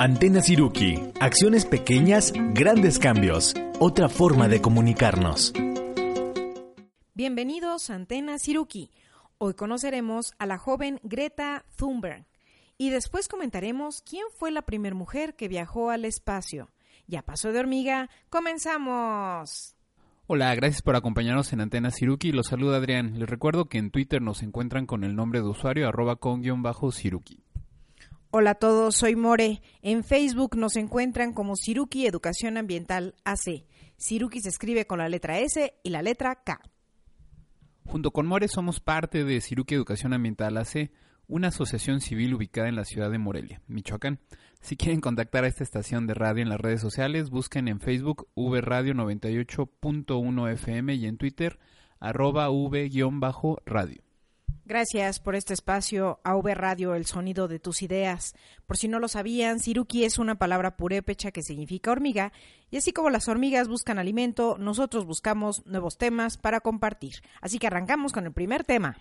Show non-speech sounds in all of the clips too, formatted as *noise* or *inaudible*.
Antena Siruki. Acciones pequeñas, grandes cambios. Otra forma de comunicarnos. Bienvenidos a Antena Siruki. Hoy conoceremos a la joven Greta Thunberg y después comentaremos quién fue la primera mujer que viajó al espacio. Ya pasó de hormiga, comenzamos. Hola, gracias por acompañarnos en Antena Siruki. Los saluda Adrián. Les recuerdo que en Twitter nos encuentran con el nombre de usuario arroba con guion bajo Siruki. Hola a todos, soy More. En Facebook nos encuentran como Siruki Educación Ambiental AC. Siruki se escribe con la letra S y la letra K. Junto con More somos parte de Siruki Educación Ambiental AC, una asociación civil ubicada en la ciudad de Morelia, Michoacán. Si quieren contactar a esta estación de radio en las redes sociales, busquen en Facebook V Radio 98.1 FM y en Twitter arroba V-radio. Gracias por este espacio, AV Radio, el sonido de tus ideas. Por si no lo sabían, Siruki es una palabra purépecha que significa hormiga, y así como las hormigas buscan alimento, nosotros buscamos nuevos temas para compartir. Así que arrancamos con el primer tema.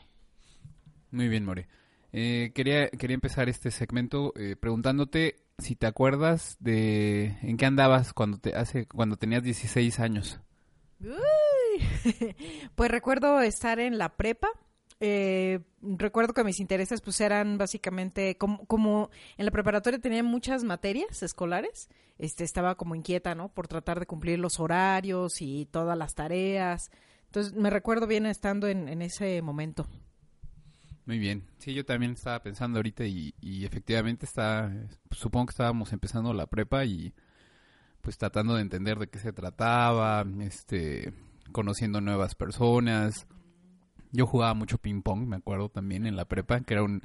Muy bien, More. Eh, quería, quería empezar este segmento eh, preguntándote si te acuerdas de en qué andabas cuando, te, hace, cuando tenías 16 años. *laughs* pues recuerdo estar en la prepa eh, recuerdo que mis intereses pues eran básicamente como, como, en la preparatoria tenía muchas materias escolares, este estaba como inquieta, ¿no? Por tratar de cumplir los horarios y todas las tareas. Entonces me recuerdo bien estando en, en ese momento. Muy bien. Sí, yo también estaba pensando ahorita y, y efectivamente está, supongo que estábamos empezando la prepa y pues tratando de entender de qué se trataba, este, conociendo nuevas personas, yo jugaba mucho ping pong, me acuerdo también en la prepa, que era un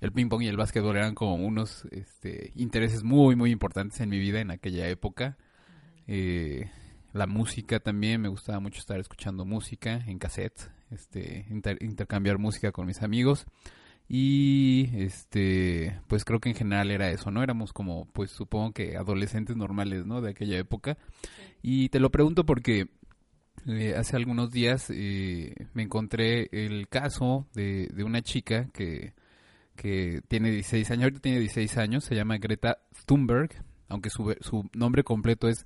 el ping pong y el básquetbol eran como unos este, intereses muy muy importantes en mi vida en aquella época. Eh, la música también, me gustaba mucho estar escuchando música en cassette, este, intercambiar música con mis amigos. Y este, pues creo que en general era eso, ¿no? Éramos como, pues supongo que adolescentes normales, ¿no? De aquella época. Y te lo pregunto porque eh, hace algunos días eh, me encontré el caso de, de una chica que, que, tiene 16 años, ahorita tiene 16 años, se llama Greta Thunberg, aunque su, su nombre completo es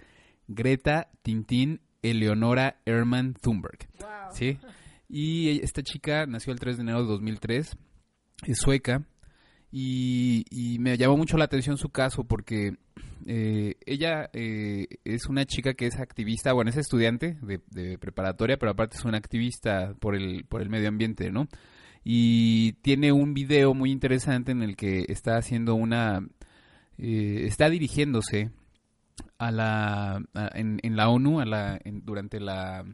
Greta Tintín Eleonora Herman Thunberg. ¿sí? Y esta chica nació el 3 de enero de 2003, es sueca, y, y me llamó mucho la atención su caso porque eh, ella eh, es una chica que es activista, bueno, es estudiante de, preparatoria, pero aparte es una activista por el, por el medio ambiente, ¿no? Y tiene un video muy interesante en el que está haciendo una... Eh, está dirigiéndose a la... en, en, la ONU, a la, durante la...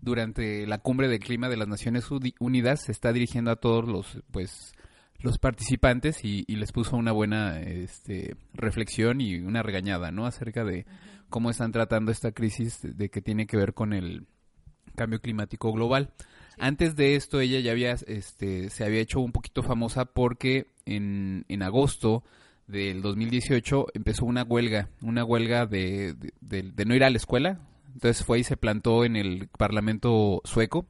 Durante la cumbre del clima de las Naciones Unidas se está dirigiendo a todos los, pues, los participantes y, les puso una buena este, reflexión y una regañada, ¿no? Acerca de cómo están tratando esta crisis de que tiene que ver con el cambio climático global. Antes de esto, ella ya había, este, se había hecho un poquito famosa porque en, en agosto del 2018 empezó una huelga, una huelga de, de, no ir a la escuela. Entonces fue y se plantó en el Parlamento sueco,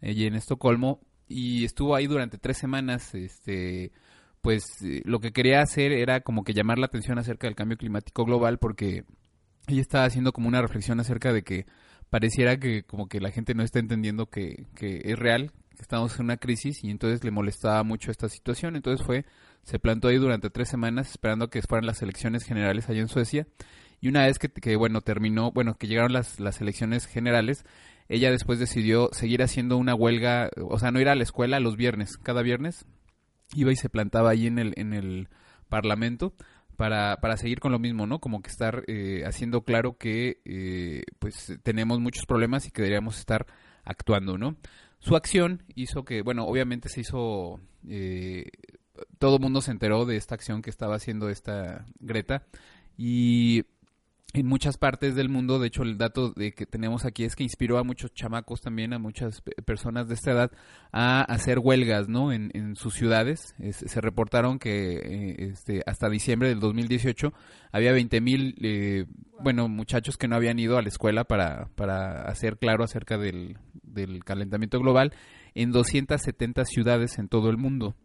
allí en Estocolmo, y estuvo ahí durante tres semanas, este, pues eh, lo que quería hacer era como que llamar la atención acerca del cambio climático global porque ella estaba haciendo como una reflexión acerca de que pareciera que como que la gente no está entendiendo que, que es real, que estamos en una crisis y entonces le molestaba mucho esta situación, entonces fue, se plantó ahí durante tres semanas esperando que fueran las elecciones generales allá en Suecia y una vez que, que bueno, terminó, bueno, que llegaron las, las elecciones generales, ella después decidió seguir haciendo una huelga, o sea, no ir a la escuela los viernes, cada viernes iba y se plantaba ahí en el, en el parlamento para, para seguir con lo mismo, ¿no? Como que estar eh, haciendo claro que eh, pues tenemos muchos problemas y que deberíamos estar actuando, ¿no? Su acción hizo que, bueno, obviamente se hizo, eh, todo el mundo se enteró de esta acción que estaba haciendo esta Greta y en muchas partes del mundo, de hecho el dato de que tenemos aquí es que inspiró a muchos chamacos también, a muchas personas de esta edad a hacer huelgas, ¿no? En, sus ciudades. se reportaron que eh, este, hasta diciembre del 2018 había 20 mil, eh, bueno, muchachos que no habían ido a la escuela para, para hacer claro acerca del, del calentamiento global en 270 ciudades en todo el mundo.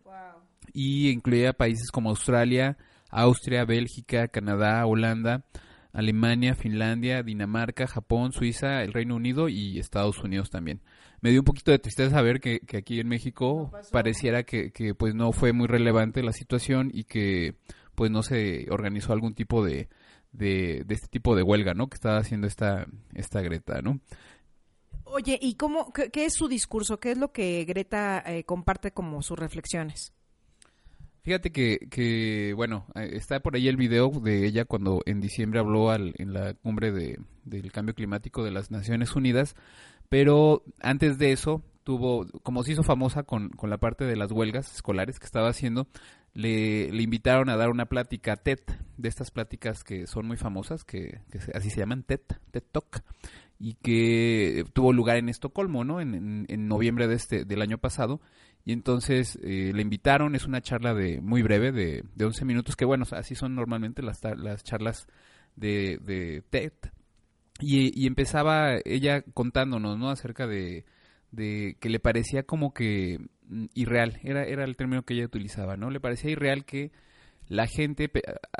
Y incluía países como Australia, Austria, Bélgica, Canadá, Holanda, Alemania, Finlandia, Dinamarca, Japón, Suiza, el Reino Unido y Estados Unidos también. Me dio un poquito de tristeza saber que, aquí en México pareciera que, pues no fue muy relevante la situación y que pues no se organizó algún tipo de, de, este tipo de huelga, ¿no? Que estaba haciendo esta, esta Greta, ¿no? Oye, ¿y cómo, qué, es su discurso? ¿Qué es lo que Greta eh, comparte como sus reflexiones? Fíjate que, que, bueno, eh, está por ahí el video de ella cuando en diciembre habló al, en la cumbre de, del cambio climático de las Naciones Unidas, pero antes de eso tuvo, como se hizo famosa con, con la parte de las huelgas escolares que estaba haciendo, le, le, invitaron a dar una plática TED, de estas pláticas que son muy famosas, que, así se llaman TED, TED Talk, y que tuvo lugar en Estocolmo, ¿no? En, en, en noviembre de este, del año pasado, y entonces eh, le invitaron, es una charla de muy breve, de, de 11 minutos, que bueno, así son normalmente las, las charlas de, de TED. Y, empezaba ella contándonos, ¿no? Acerca de, de que le parecía como que mm, irreal, era, era el término que ella utilizaba, ¿no? Le parecía irreal que la gente,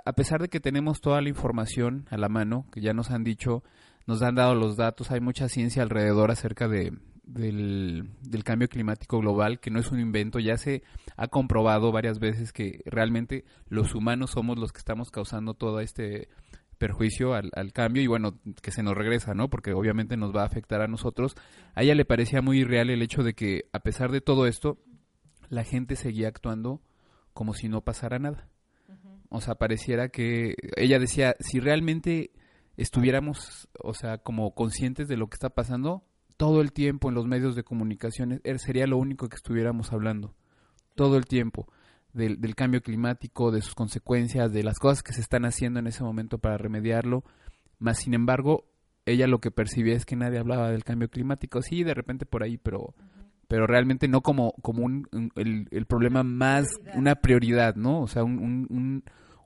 a pesar de que tenemos toda la información a la mano, que ya nos han dicho, nos han dado los datos, hay mucha ciencia alrededor acerca de, del, del, cambio climático global, que no es un invento, ya se ha comprobado varias veces que realmente los humanos somos los que estamos causando todo este perjuicio al, al, cambio y bueno, que se nos regresa, ¿no? Porque obviamente nos va a afectar a nosotros. A ella le parecía muy irreal el hecho de que a pesar de todo esto, la gente seguía actuando como si no pasara nada. O sea, pareciera que ella decía, si realmente estuviéramos, o sea, como conscientes de lo que está pasando, todo el tiempo en los medios de comunicación er, sería lo único que estuviéramos hablando. Todo el tiempo. Del, del, cambio climático, de sus consecuencias, de las cosas que se están haciendo en ese momento para remediarlo. Más sin embargo, ella lo que percibía es que nadie hablaba del cambio climático. Sí, de repente por ahí, pero, pero realmente no como, como un, el, el, problema más, una prioridad, ¿no? O sea, un, un,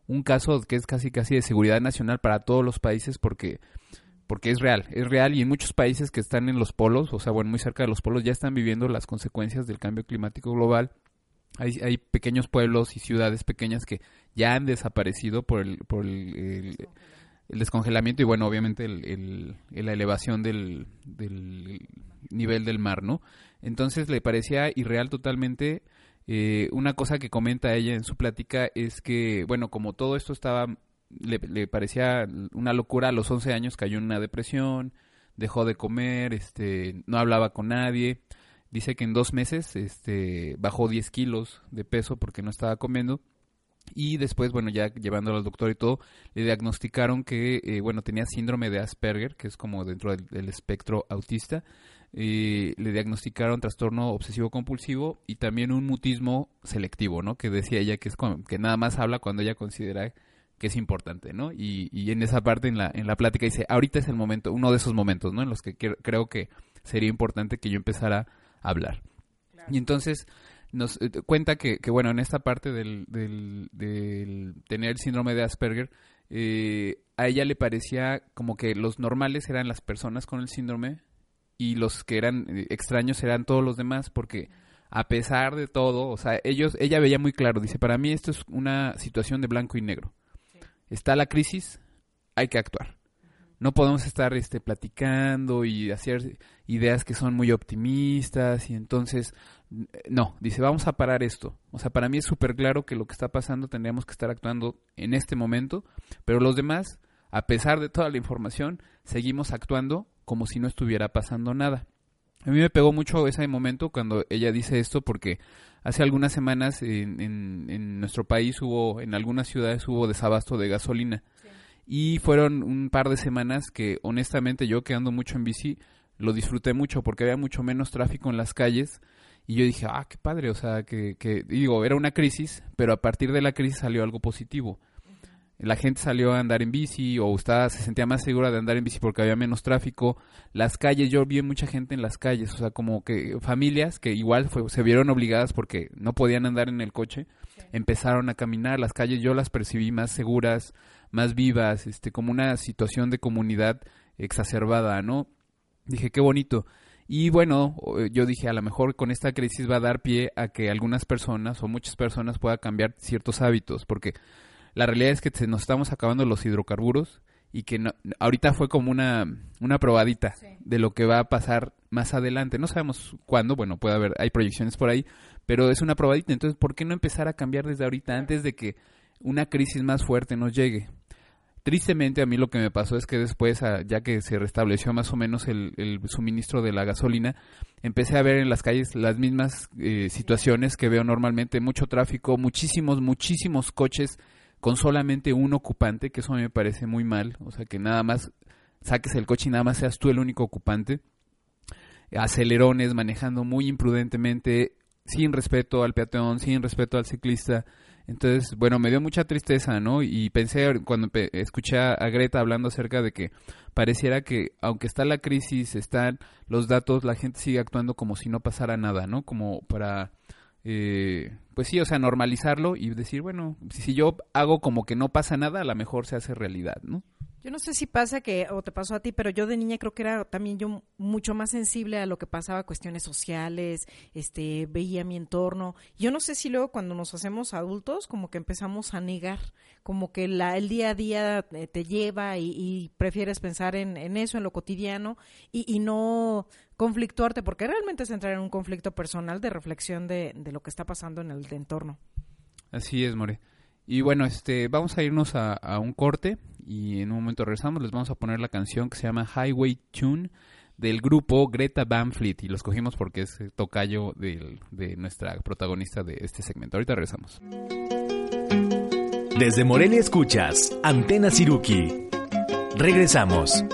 un caso que es casi casi de seguridad nacional para todos los países porque porque es real, es real y en muchos países que están en los polos, o sea, bueno, muy cerca de los polos, ya están viviendo las consecuencias del cambio climático global. Hay, hay pequeños pueblos y ciudades pequeñas que ya han desaparecido por el, por el, descongelamiento y bueno, obviamente el, la elevación del, del, nivel del mar, ¿no? Entonces le parecía irreal totalmente. Eh, una cosa que comenta ella en su plática es que, bueno, como todo esto estaba le, parecía una locura. A los 11 años cayó en una depresión, dejó de comer, este, no hablaba con nadie. Dice que en dos meses este, bajó 10 kilos de peso porque no estaba comiendo. Y después, bueno, ya llevándolo al doctor y todo, le diagnosticaron que, eh, bueno, tenía síndrome de Asperger, que es como dentro del, espectro autista. le diagnosticaron trastorno obsesivo compulsivo y también un mutismo selectivo, ¿no? Que decía ella que es que nada más habla cuando ella considera que es importante, ¿no? Y, y, en esa parte, en la, en la plática, dice, ahorita es el momento, uno de esos momentos, ¿no? En los que creo que sería importante que yo empezara a hablar. Y entonces nos eh, cuenta que, que, bueno, en esta parte del, del, tener el síndrome de Asperger, eh, a ella le parecía como que los normales eran las personas con el síndrome y los que eran eh, extraños eran todos los demás porque a pesar de todo, o sea, ellos, ella veía muy claro, dice, para mí esto es una situación de blanco y negro está la crisis, hay que actuar. No podemos estar este, platicando y hacer ideas que son muy optimistas y entonces, no, dice, vamos a parar esto. O sea, para mí es súper claro que lo que está pasando tendríamos que estar actuando en este momento, pero los demás, a pesar de toda la información, seguimos actuando como si no estuviera pasando nada. A mí me pegó mucho ese momento cuando ella dice esto porque hace algunas semanas en, en, nuestro país hubo, en algunas ciudades hubo desabasto de gasolina. Y fueron un par de semanas que honestamente yo que ando mucho en bici lo disfruté mucho porque había mucho menos tráfico en las calles Y yo dije, ah, qué padre, o sea, que, que, digo, era una crisis, pero a partir de la crisis salió algo positivo. La gente salió a andar en bici o estaba, se sentía más segura de andar en bici porque había menos tráfico. Las calles, yo vi mucha gente en las calles, o sea, como que familias que igual se vieron obligadas porque no podían andar en el coche, empezaron a caminar. Las calles yo las percibí más seguras, más vivas, este, como una situación de comunidad exacerbada, ¿no? Dije, qué bonito. Y bueno, yo dije, a lo mejor con esta crisis va a dar pie a que algunas personas o muchas personas puedan cambiar ciertos hábitos, porque la realidad es que se nos estamos acabando los hidrocarburos y que ahorita fue como una, una probadita de lo que va a pasar más adelante. No sabemos cuándo, bueno, puede haber, hay proyecciones por ahí, pero es una probadita. Entonces, ¿por qué no empezar a cambiar desde ahorita antes de que una crisis más fuerte nos llegue? Tristemente a mí lo que me pasó es que después, ya que se restableció más o menos el, suministro de la gasolina, empecé a ver en las calles las mismas eh, situaciones que veo normalmente, mucho tráfico, muchísimos, muchísimos coches con solamente un ocupante, que eso me parece muy mal, o sea que nada más saques el coche y nada más seas tú el único ocupante, acelerones, manejando muy imprudentemente, sin respeto al peatón, sin respeto al ciclista, entonces, bueno, me dio mucha tristeza, ¿no? Y pensé cuando escuché a Greta hablando acerca de que pareciera que aunque está la crisis, están los datos, la gente sigue actuando como si no pasara nada, ¿no? Como para, eh, pues sí, o sea, normalizarlo y decir, bueno, si yo hago como que no pasa nada, a lo mejor se hace realidad, ¿no? Yo no sé si pasa que, o te pasó a ti, pero yo de niña creo que era también yo mucho más sensible a lo que pasaba, cuestiones sociales, este, veía mi entorno. Yo no sé si luego cuando nos hacemos adultos, como que empezamos a negar, como que la, el día a día eh, te lleva y, prefieres pensar en, eso, en lo cotidiano, y, y, no conflictuarte, porque realmente es entrar en un conflicto personal de reflexión de, de lo que está pasando en el entorno. Así es, More. Y bueno, este, vamos a irnos a, un corte y en un momento regresamos. Les vamos a poner la canción que se llama Highway Tune del grupo Greta Van Fleet y lo escogimos porque es tocayo de, de nuestra protagonista de este segmento. Ahorita regresamos. Desde Morelia escuchas Antena Siruki. Regresamos.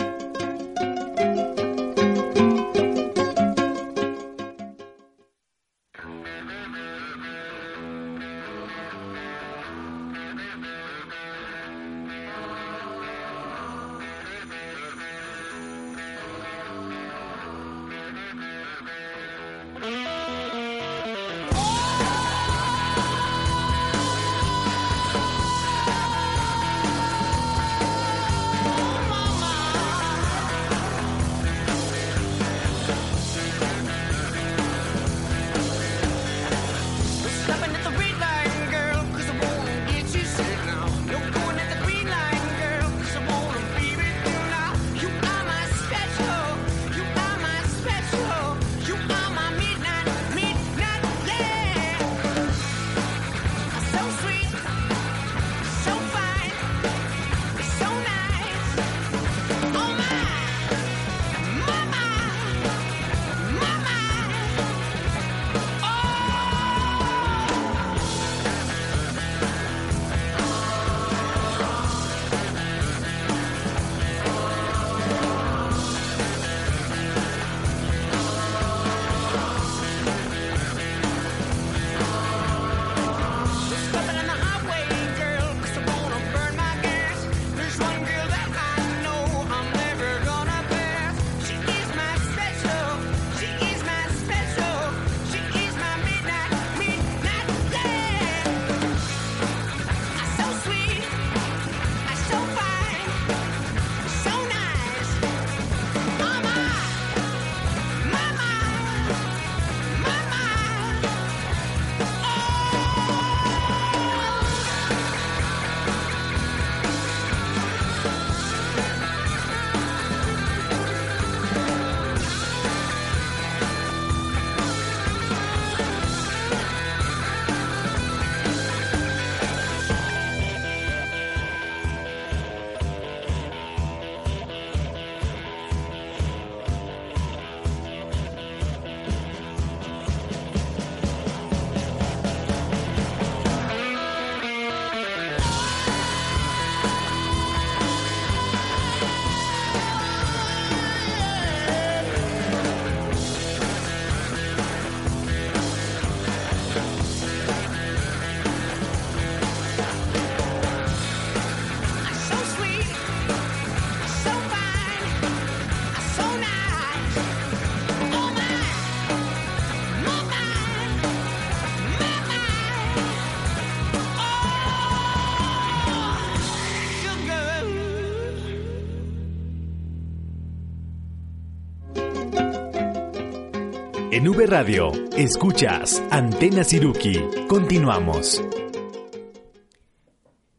En V Radio, escuchas Antena Siruki. Continuamos.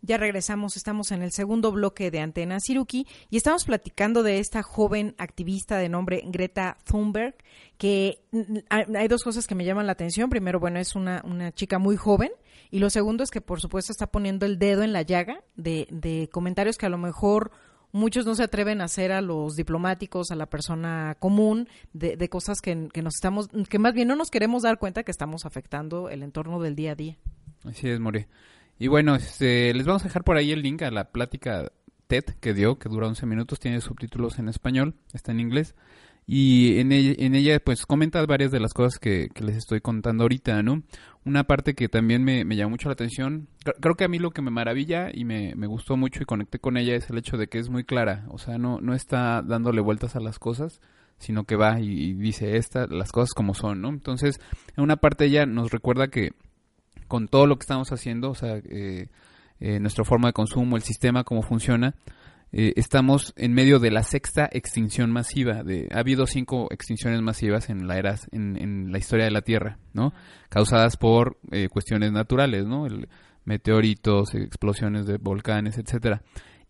Ya regresamos, estamos en el segundo bloque de Antena Siruki y estamos platicando de esta joven activista de nombre Greta Thunberg, que hay dos cosas que me llaman la atención. Primero, bueno, es una, una chica muy joven y lo segundo es que por supuesto está poniendo el dedo en la llaga de, de comentarios que a lo mejor muchos no se atreven a hacer a los diplomáticos, a la persona común, de, de cosas que, nos estamos, que más bien no nos queremos dar cuenta que estamos afectando el entorno del día a día. Así es, More. Y bueno, este, les vamos a dejar por ahí el link a la plática TED que dio, que dura 11 minutos, tiene subtítulos en español, está en inglés. Y en ella, en ella pues comenta varias de las cosas que, les estoy contando ahorita, ¿no? Una parte que también me, me llamó mucho la atención, creo que a mí lo que me maravilla y me, me, gustó mucho y conecté con ella es el hecho de que es muy clara, o sea, no, no está dándole vueltas a las cosas, sino que va y, y dice esta, las cosas como son, ¿no? Entonces, en una parte ella nos recuerda que con todo lo que estamos haciendo, o sea, eh, eh, nuestra forma de consumo, el sistema, cómo funciona, eh, estamos en medio de la sexta extinción masiva. De, ha habido cinco extinciones masivas en la era, en, en la historia de la Tierra, ¿no? Causadas por eh, cuestiones naturales, ¿no? El, meteoritos, explosiones de volcanes, etcétera.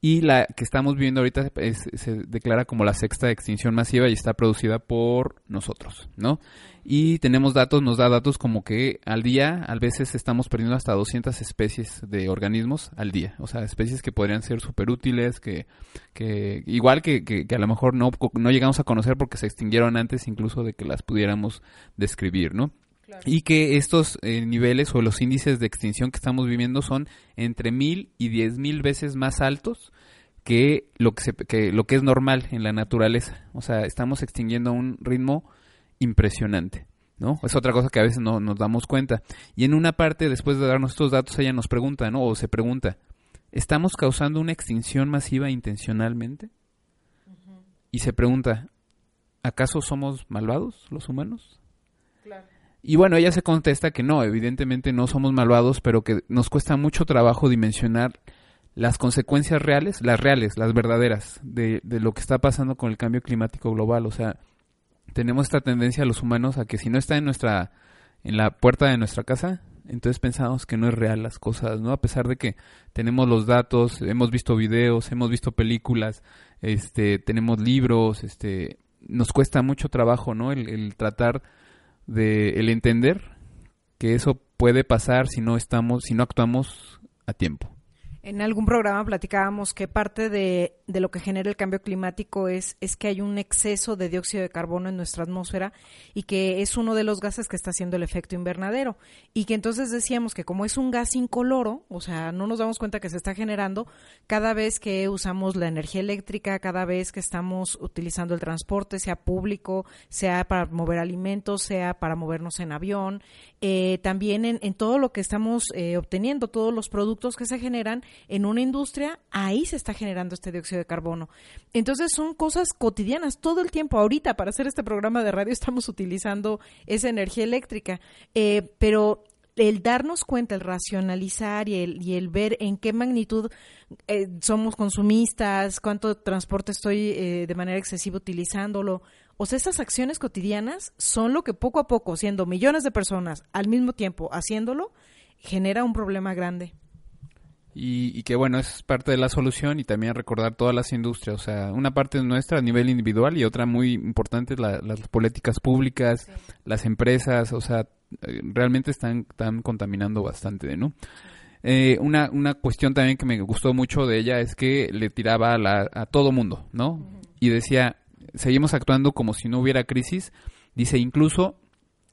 Y la que estamos viendo ahorita se declara como la sexta extinción masiva y está producida por nosotros, ¿no? Y tenemos datos, nos da datos como que al día, a veces estamos perdiendo hasta 200 especies de organismos al día. O sea, especies que podrían ser súper útiles, que, que igual que, que, que, a lo mejor no, no llegamos a conocer porque se extinguieron antes incluso de que las pudiéramos describir, ¿no? Claro. Y que estos eh, niveles o los índices de extinción que estamos viviendo son entre mil y diez mil veces más altos que lo que, se, que lo que es normal en la naturaleza. O sea, estamos extinguiendo a un ritmo impresionante. ¿no? Es otra cosa que a veces no nos damos cuenta. Y en una parte, después de darnos estos datos, ella nos pregunta, ¿no? O se pregunta, ¿estamos causando una extinción masiva intencionalmente? Uh -huh. Y se pregunta, ¿acaso somos malvados los humanos? Claro. Y bueno, ella se contesta que no, evidentemente no somos malvados, pero que nos cuesta mucho trabajo dimensionar las consecuencias reales, las reales, las verdaderas, de, de lo que está pasando con el cambio climático global. O sea, tenemos esta tendencia los humanos a que si no está en nuestra en la puerta de nuestra casa, entonces pensamos que no es real las cosas, ¿no? A pesar de que tenemos los datos, hemos visto videos, hemos visto películas, este, tenemos libros, este, nos cuesta mucho trabajo, ¿no? El, el tratar de el entender que eso puede pasar si no estamos, si no actuamos a tiempo. En algún programa platicábamos que parte de, de, lo que genera el cambio climático es, es que hay un exceso de dióxido de carbono en nuestra atmósfera y que es uno de los gases que está haciendo el efecto invernadero. Y que entonces decíamos que como es un gas incoloro, o sea, no nos damos cuenta que se está generando cada vez que usamos la energía eléctrica, cada vez que estamos utilizando el transporte, sea público, sea para mover alimentos, sea para movernos en avión, eh, también en, en, todo lo que estamos eh, obteniendo, todos los productos que se generan en una industria, ahí se está generando este dióxido de carbono. Entonces son cosas cotidianas todo el tiempo. Ahorita para hacer este programa de radio *laughs* estamos utilizando esa energía eléctrica, eh, pero el darnos cuenta, el racionalizar y el, y el ver en qué magnitud eh, somos consumistas, cuánto transporte estoy eh, de manera excesiva utilizándolo. O sea, esas acciones cotidianas son lo que poco a poco, siendo millones de personas al mismo tiempo haciéndolo, genera un problema grande. Y, y, que bueno, es parte de la solución y también recordar todas las industrias, o sea, una parte nuestra a nivel individual y otra muy importante la, las políticas públicas, sí. las empresas, o sea, realmente están, están contaminando bastante, ¿no? Eh, una, una cuestión también que me gustó mucho de ella es que le tiraba a, la, a todo mundo, ¿no? Uh -huh. Y decía, seguimos actuando como si no hubiera crisis, dice incluso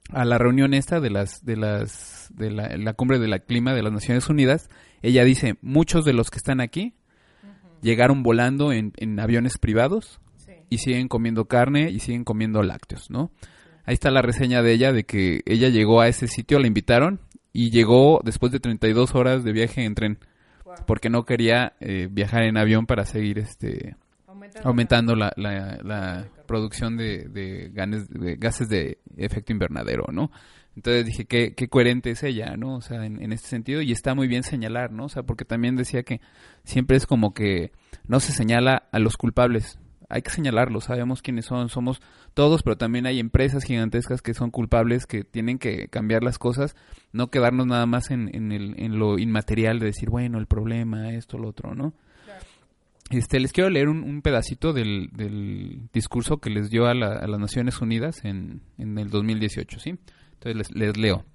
a la reunión esta de las de las de la, la cumbre de la clima de las Naciones Unidas, ella dice, muchos de los que están aquí uh -huh. llegaron volando en, en aviones privados sí. y siguen comiendo carne y siguen comiendo lácteos, ¿no? Sí. Ahí está la reseña de ella, de que ella llegó a ese sitio, la invitaron y llegó después de 32 horas de viaje en tren, wow. porque no quería eh, viajar en avión para seguir este aumentando, aumentando la, la, la producción de, de, ganes, de gases de efecto invernadero, ¿no? Entonces dije, qué, qué coherente es ella, ¿no? O sea, en, en, este sentido, y está muy bien señalar, ¿no? O sea, porque también decía que siempre es como que no se señala a los culpables. hay que señalarlos, sabemos quiénes son, somos todos, pero también hay empresas gigantescas que son culpables, que tienen que cambiar las cosas, no quedarnos nada más en, en, el, en lo inmaterial de decir, bueno, el problema, esto, lo otro, ¿no? Este, les quiero leer un, pedacito del, del, discurso que les dio a, las Naciones Unidas en, en, el 2018, ¿sí? Entonces les, leo.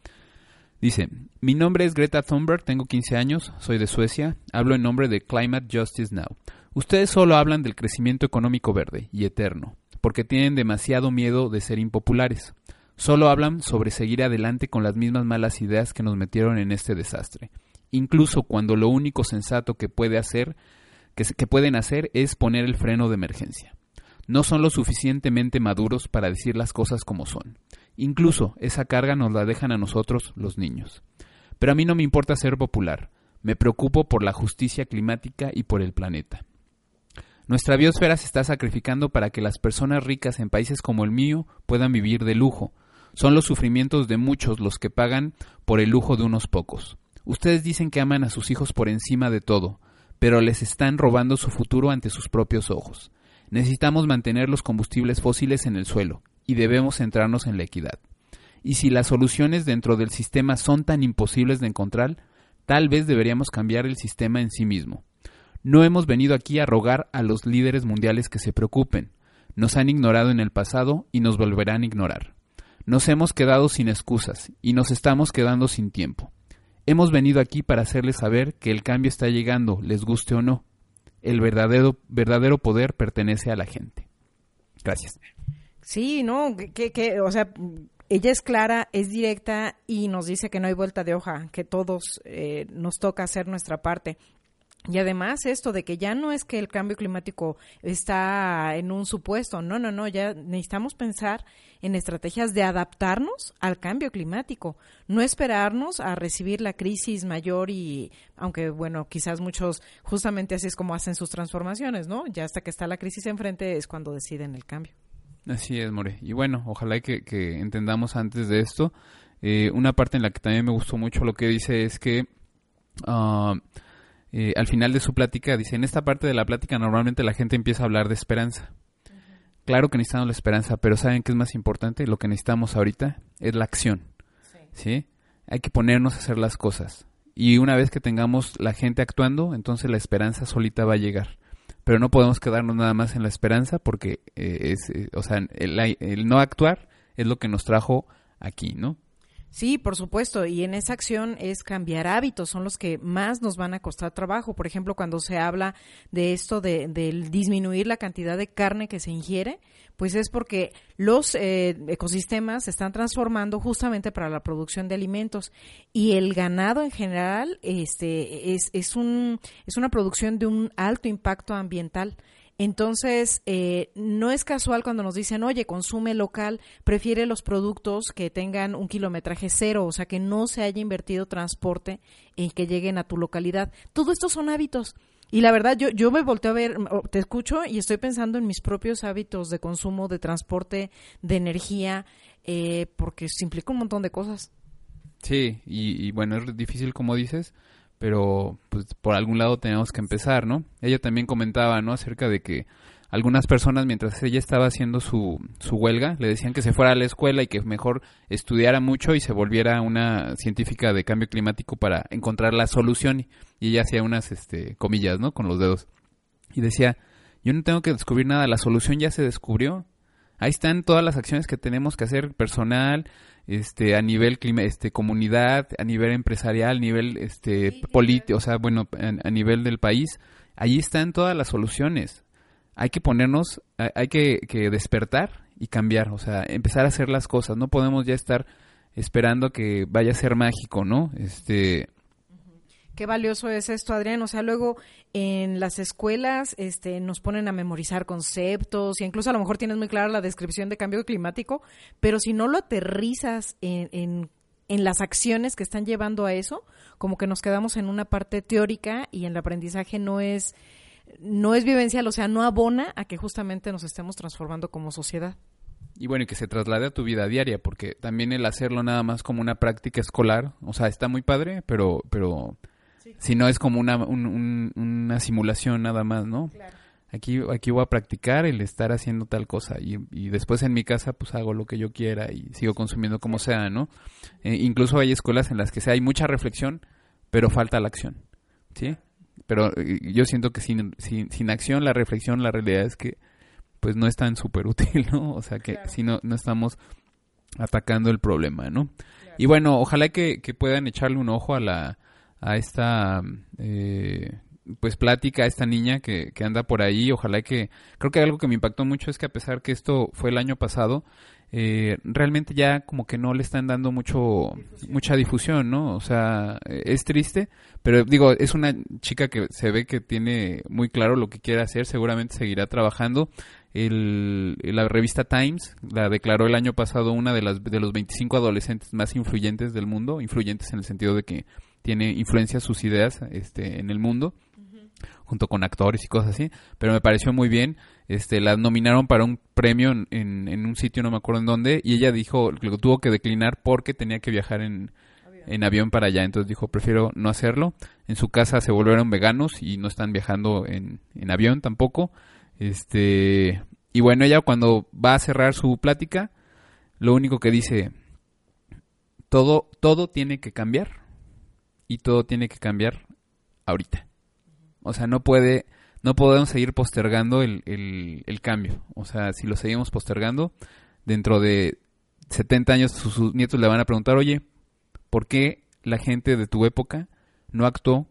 Dice, mi nombre es Greta Thunberg, tengo 15 años, soy de Suecia, hablo en nombre de Climate Justice Now. Ustedes solo hablan del crecimiento económico verde y eterno, porque tienen demasiado miedo de ser impopulares. Solo hablan sobre seguir adelante con las mismas malas ideas que nos metieron en este desastre, incluso cuando lo único sensato que puede hacer que, pueden hacer es poner el freno de emergencia. No son lo suficientemente maduros para decir las cosas como son. Incluso esa carga nos la dejan a nosotros, los niños. Pero a mí no me importa ser popular. Me preocupo por la justicia climática y por el planeta. Nuestra biosfera se está sacrificando para que las personas ricas en países como el mío puedan vivir de lujo. Son los sufrimientos de muchos los que pagan por el lujo de unos pocos. Ustedes dicen que aman a sus hijos por encima de todo, pero les están robando su futuro ante sus propios ojos. Necesitamos mantener los combustibles fósiles en el suelo y debemos centrarnos en la equidad. Y si las soluciones dentro del sistema son tan imposibles de encontrar, tal vez deberíamos cambiar el sistema en sí mismo. No hemos venido aquí a rogar a los líderes mundiales que se preocupen. Nos han ignorado en el pasado y nos volverán a ignorar. Nos hemos quedado sin excusas y nos estamos quedando sin tiempo. Hemos venido aquí para hacerles saber que el cambio está llegando, les guste o no. El verdadero, verdadero poder pertenece a la gente. Gracias. Sí, no, que, que, o sea, ella es clara, es directa y nos dice que no hay vuelta de hoja, que todos eh, nos toca hacer nuestra parte. Y además esto de que ya no es que el cambio climático está en un supuesto, no, no, no, ya necesitamos pensar en estrategias de adaptarnos al cambio climático, no esperarnos a recibir la crisis mayor y, aunque bueno, quizás muchos justamente así es como hacen sus transformaciones, ¿no? Ya hasta que está la crisis enfrente es cuando deciden el cambio. Así es, More. Y bueno, ojalá que, que entendamos antes de esto, eh, una parte en la que también me gustó mucho lo que dice es que... Uh, eh, al final de su plática, dice, en esta parte de la plática normalmente la gente empieza a hablar de esperanza. Claro que necesitamos la esperanza, pero ¿saben qué es más importante? Lo que necesitamos ahorita es la acción. Sí. Hay que ponernos a hacer las cosas. Y una vez que tengamos la gente actuando, entonces la esperanza solita va a llegar. Pero no podemos quedarnos nada más en la esperanza porque eh, es, eh, o sea, el no actuar es lo que nos trajo aquí, ¿no? Sí, por supuesto, y en esa acción es cambiar hábitos, son los que más nos van a costar trabajo. Por ejemplo, cuando se habla de esto de, disminuir la cantidad de carne que se ingiere, pues es porque los eh, ecosistemas se están transformando justamente para la producción de alimentos y el ganado en general este, es, es, un, es una producción de un alto impacto ambiental. Entonces, eh, no es casual cuando nos dicen, oye, consume local, prefiere los productos que tengan un kilometraje cero, o sea, que no se haya invertido transporte y que lleguen a tu localidad. Todo esto son hábitos. Y la verdad, yo, yo me volteo a ver, te escucho y estoy pensando en mis propios hábitos de consumo, de transporte, de energía, eh, porque se implica un montón de cosas. Sí, y, y bueno, es difícil como dices, pero pues por algún lado tenemos que empezar, ¿no? Ella también comentaba, ¿no? Acerca de que algunas personas mientras ella estaba haciendo su, su huelga le decían que se fuera a la escuela y que mejor estudiara mucho y se volviera una científica de cambio climático para encontrar la solución y ella hacía unas este, comillas, ¿no? Con los dedos. Y decía, yo no tengo que descubrir nada, la solución ya se descubrió. Ahí están todas las acciones que tenemos que hacer personal, este a nivel este comunidad, a nivel empresarial, a nivel este político, o sea, bueno, a, nivel del país, ahí están todas las soluciones. Hay que ponernos, hay que, que despertar y cambiar, o sea, empezar a hacer las cosas. No podemos ya estar esperando que vaya a ser mágico, ¿no? Este, Qué valioso es esto, Adrián. O sea, luego en las escuelas este, nos ponen a memorizar conceptos y incluso a lo mejor tienes muy clara la descripción de cambio climático, pero si no lo aterrizas en, en, las acciones que están llevando a eso, como que nos quedamos en una parte teórica y el aprendizaje no es, no es vivencial, o sea, no abona a que justamente nos estemos transformando como sociedad. Y bueno, y que se traslade a tu vida diaria, porque también el hacerlo nada más como una práctica escolar, o sea, está muy padre, pero, pero si no es como una, una simulación nada más, ¿no? aquí, aquí voy a practicar el estar haciendo tal cosa y, y, después en mi casa pues hago lo que yo quiera y sigo consumiendo como sea, ¿no? Eh, incluso hay escuelas en las que hay mucha reflexión, pero falta la acción, ¿sí? Pero eh, yo siento que sin, sin, sin, acción, la reflexión, la realidad es que pues no es tan súper útil, ¿no? O sea que si no, no estamos atacando el problema, ¿no? Y bueno, ojalá que, que, puedan echarle un ojo a la a esta eh, pues plática a esta niña que, que anda por ahí. Ojalá que creo que algo que me impactó mucho es que a pesar que esto fue el año pasado, eh, realmente ya como que no le están dando mucho mucha difusión, ¿no? O sea, es triste, pero digo, es una chica que se ve que tiene muy claro lo que quiere hacer, seguramente seguirá trabajando. El, la revista Times la declaró el año pasado una de las de los 25 adolescentes más influyentes del mundo, influyentes en el sentido de que tiene influencia sus ideas este en el mundo junto con actores y cosas así, pero me pareció muy bien. Este, la nominaron para un premio en, en, un sitio, no me acuerdo en dónde, y ella dijo que lo tuvo que declinar porque tenía que viajar en, en avión para allá, entonces dijo, prefiero no hacerlo. En su casa se volvieron veganos y no están viajando en, en avión tampoco. Este, y bueno, ella cuando va a cerrar su plática, lo único que dice, todo, todo tiene que cambiar y todo tiene que cambiar ahorita. O sea, no puede, no podemos seguir postergando el, el, cambio. O sea, si lo seguimos postergando, dentro de 70 años sus, nietos le van a preguntar, oye, ¿por qué la gente de tu época no actuó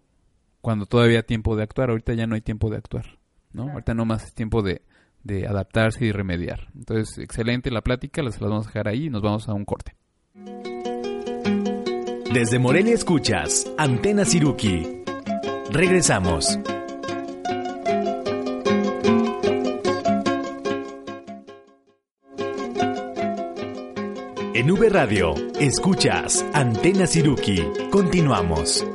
cuando todavía tiempo de actuar? Ahorita ya no hay tiempo de actuar, ¿no? Ahorita no más es tiempo de, de adaptarse y remediar. Entonces, excelente la plática, las, las vamos a dejar ahí y nos vamos a un corte. Desde Morelia escuchas Antena Siruki. Regresamos. En V Radio, escuchas Antena Siruki. Continuamos.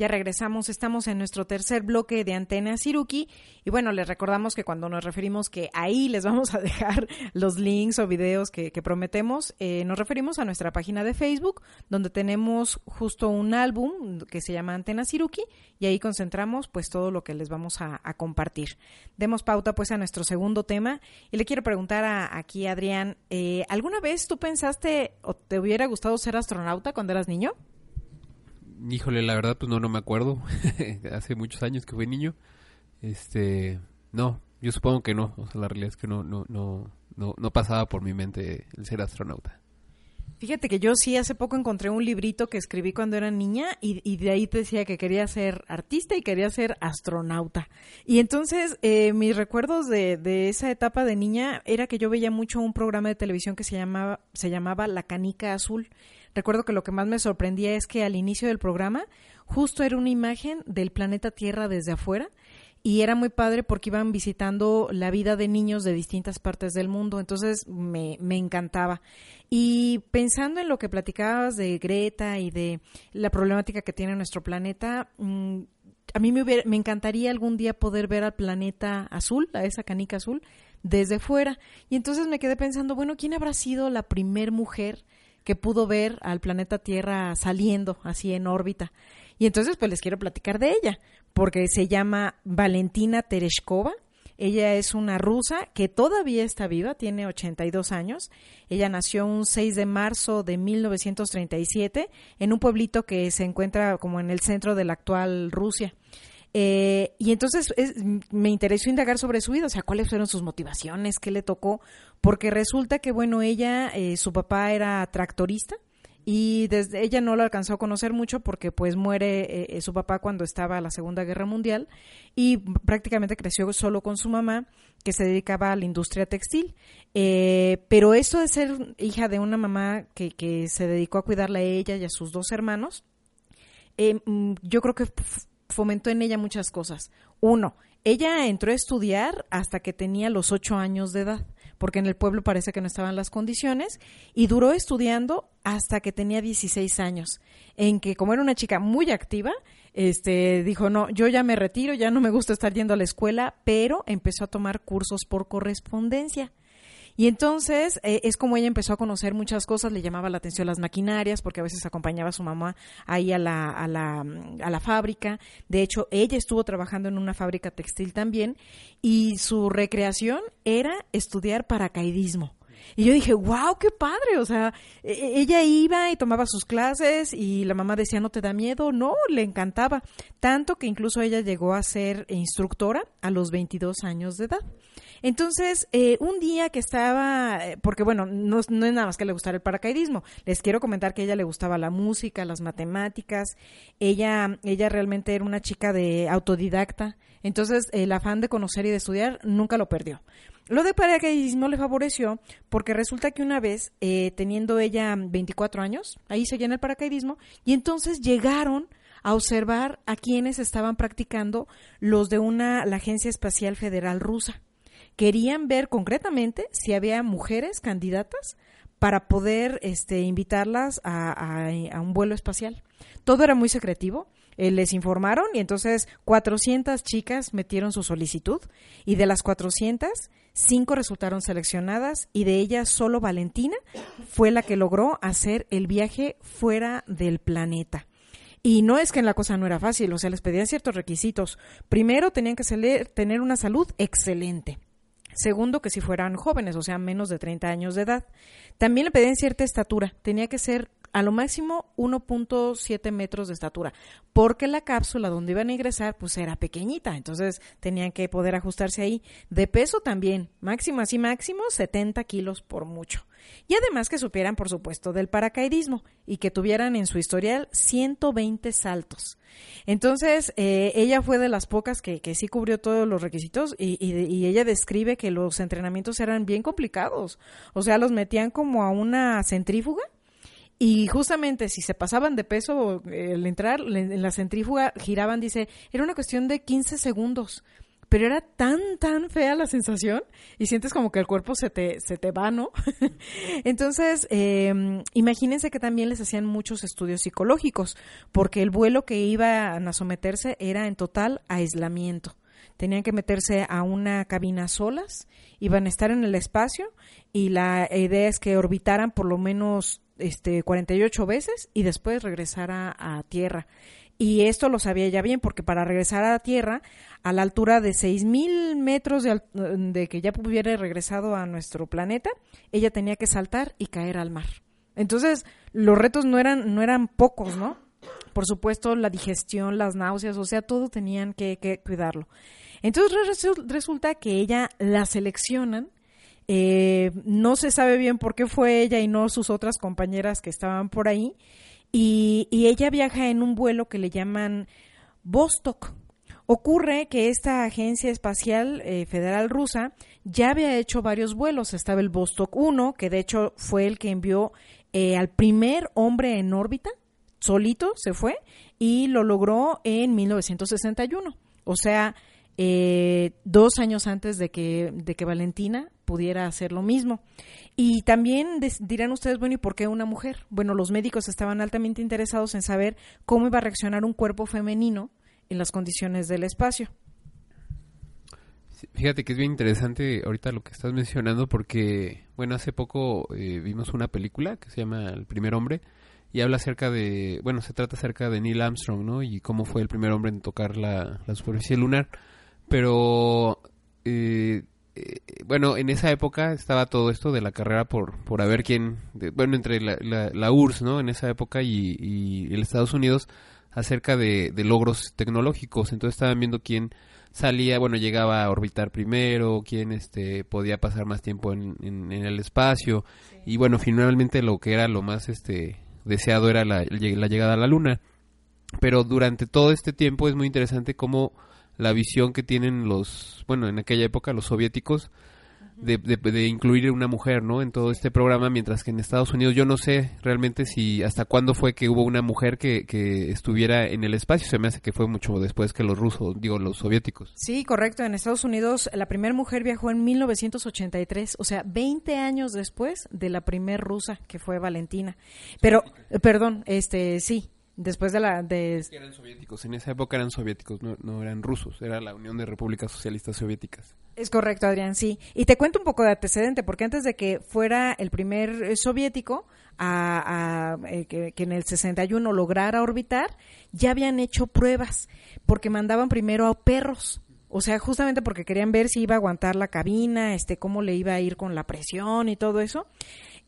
Ya regresamos, estamos en nuestro tercer bloque de Antena Siruki y bueno, les recordamos que cuando nos referimos que ahí les vamos a dejar los links o videos que, prometemos, eh, nos referimos a nuestra página de Facebook donde tenemos justo un álbum que se llama Antena Siruki y ahí concentramos pues todo lo que les vamos a, compartir. Demos pauta pues a nuestro segundo tema y le quiero preguntar a, aquí Adrián, eh, ¿alguna vez tú pensaste o te hubiera gustado ser astronauta cuando eras niño? Híjole, la verdad, pues no, no me acuerdo. *laughs* Hace muchos años que fui niño. Este, no, yo supongo que no. O sea, la realidad es que no, no, no, no, no pasaba por mi mente el ser astronauta. Fíjate que yo sí hace poco encontré un librito que escribí cuando era niña y, de ahí te decía que quería ser artista y quería ser astronauta. Y entonces eh, mis recuerdos de, de, esa etapa de niña era que yo veía mucho un programa de televisión que se llamaba, se llamaba La Canica Azul Recuerdo que lo que más me sorprendía es que al inicio del programa justo era una imagen del planeta Tierra desde afuera y era muy padre porque iban visitando la vida de niños de distintas partes del mundo, entonces me, me encantaba. Y pensando en lo que platicabas de Greta y de la problemática que tiene nuestro planeta, mm, a mí me, me encantaría algún día poder ver al planeta azul, a esa canica azul, desde fuera. Y entonces me quedé pensando, bueno, ¿quién habrá sido la primer mujer que pudo ver al planeta Tierra saliendo así en órbita. Y entonces pues les quiero platicar de ella, porque se llama Valentina Tereshkova. Ella es una rusa que todavía está viva, tiene 82 años. Ella nació un 6 de marzo de 1937 en un pueblito que se encuentra como en el centro de la actual Rusia. Eh, y entonces me interesó indagar sobre su vida, o sea, cuáles fueron sus motivaciones, qué le tocó, porque resulta que, bueno, ella, eh, su papá era tractorista y desde ella no lo alcanzó a conocer mucho porque pues muere eh, su papá cuando estaba la Segunda Guerra Mundial y prácticamente creció solo con su mamá que se dedicaba a la industria textil. pero esto de ser hija de una mamá que, que se dedicó a cuidarla a ella y a sus dos hermanos, mm, yo creo que fomentó en ella muchas cosas. Uno, ella entró a estudiar hasta que tenía los ocho años de edad, porque en el pueblo parece que no estaban las condiciones, y duró estudiando hasta que tenía 16 años, en que como era una chica muy activa, este, dijo, no, yo ya me retiro, ya no me gusta estar yendo a la escuela, pero empezó a tomar cursos por correspondencia. Y entonces eh, es como ella empezó a conocer muchas cosas, le llamaba la atención las maquinarias, porque a veces acompañaba a su mamá ahí a la, a la, a la fábrica. De hecho, ella estuvo trabajando en una fábrica textil también y su recreación era estudiar paracaidismo. Y yo dije, wow, qué padre. O sea, e- e- ella iba y tomaba sus clases y la mamá decía, no te da miedo. No, le encantaba. Tanto que incluso ella llegó a ser instructora a los 22 años de edad. Entonces, eh, un día que estaba, eh, porque bueno, no, es nada más que le gustara el paracaidismo, les quiero comentar que ella le gustaba la música, las matemáticas, ella, ella realmente era una chica de autodidacta, entonces el afán de conocer y de estudiar nunca lo perdió. Lo de paracaidismo le favoreció porque resulta que una vez, eh, teniendo ella 24 años, ahí seguía en el paracaidismo, y entonces llegaron a observar a quienes estaban practicando los de una, la Agencia Espacial Federal Rusa querían ver concretamente si había mujeres candidatas para poder este, invitarlas a, a- a un vuelo espacial. Todo era muy secretivo. eh, les informaron y entonces 400 chicas metieron su solicitud y de las 400, 5 resultaron seleccionadas y de ellas solo Valentina fue la que logró hacer el viaje fuera del planeta. Y no es que la cosa no era fácil, o sea, les pedían ciertos requisitos. Primero, tenían que tener una salud excelente. Segundo, que si fueran jóvenes, o sea, menos de 30 años de edad. También le pedían cierta estatura. Tenía que ser a lo máximo 1.7 metros de estatura, porque la cápsula donde iban a ingresar pues era pequeñita, entonces tenían que poder ajustarse ahí. De peso también, máximo así máximo 70 kilos por mucho. Y además que supieran, por supuesto, del paracaidismo y que tuvieran en su historial 120 saltos. Entonces, eh, ella fue de las pocas que, que sí cubrió todos los requisitos y, y, y ella describe que los entrenamientos eran bien complicados. O sea, los metían como a una centrífuga y justamente si se pasaban de peso el entrar en la centrífuga giraban, dice, era una cuestión de 15 segundos. Pero era tan, tan fea la sensación y sientes como que el cuerpo se te, se te va, ¿no? *laughs* Entonces, eh, imagínense que también les hacían muchos estudios psicológicos, porque el vuelo que iban a someterse era en total aislamiento. Tenían que meterse a una cabina solas, iban a estar en el espacio y la idea es que orbitaran por lo menos este 48 veces y después regresar a, Tierra. Y esto lo sabía ella bien porque para regresar a Tierra a la altura de 6.000 metros de, de que ya hubiera regresado a nuestro planeta, ella tenía que saltar y caer al mar. Entonces, los retos no eran, no eran pocos, ¿no? Por supuesto, la digestión, las náuseas, o sea, todo tenían que, que cuidarlo. Entonces resu- resulta que ella la seleccionan eh, no se sabe bien por qué fue ella y no sus otras compañeras que estaban por ahí. Y, ella viaja en un vuelo que le llaman Vostok. Ocurre que esta agencia espacial eh, federal rusa ya había hecho varios vuelos. Estaba el Vostok 1, que de hecho fue el que envió eh, al primer hombre en órbita, solito se fue, y lo logró en 1961. O sea, eh, dos años antes de que, de que Valentina pudiera hacer lo mismo. Y también dirán ustedes, bueno, ¿y por qué una mujer? Bueno, los médicos estaban altamente interesados en saber cómo iba a reaccionar un cuerpo femenino en las condiciones del espacio. Fíjate que es bien interesante ahorita lo que estás mencionando porque, bueno, hace poco eh, vimos una película que se llama El primer hombre y habla acerca de, bueno, se trata acerca de Neil Armstrong, ¿no? Y cómo fue el primer hombre en tocar la, la superficie lunar. Pero, eh, eh, bueno, en esa época estaba todo esto de la carrera por, por a ver quién, de- bueno, entre la, la, la URSS, ¿no? En esa época y, y el Estados Unidos acerca de, de logros tecnológicos. Entonces estaban viendo quién salía, bueno, llegaba a orbitar primero, quién este podía pasar más tiempo en, en- en el espacio y bueno, finalmente lo que era lo más este deseado era la, la llegada a la luna. Pero durante todo este tiempo es muy interesante cómo la visión que tienen los, bueno, en aquella época los soviéticos de, de, de incluir una mujer, ¿no? En todo este programa, mientras que en Estados Unidos yo no sé realmente si hasta cuándo fue que hubo una mujer que, que estuviera en el espacio. Se me hace que fue mucho después que los rusos, digo, los soviéticos. Sí, correcto. En Estados Unidos la primera mujer viajó en 1983, o sea, 20 años después de la primer rusa, que fue Valentina. Pero, perdón, este, sí, después de la... De... Eran soviéticos, en esa época eran soviéticos, no, no eran rusos, era la Unión de Repúblicas Socialistas Soviéticas. Es correcto, Adrián, sí. Y te cuento un poco de antecedente, porque antes de que fuera el primer eh, soviético a, eh, que, en el 61 lograra orbitar, ya habían hecho pruebas, porque mandaban primero a perros. O sea, justamente porque querían ver si iba a aguantar la cabina, este, cómo le iba a ir con la presión y todo eso.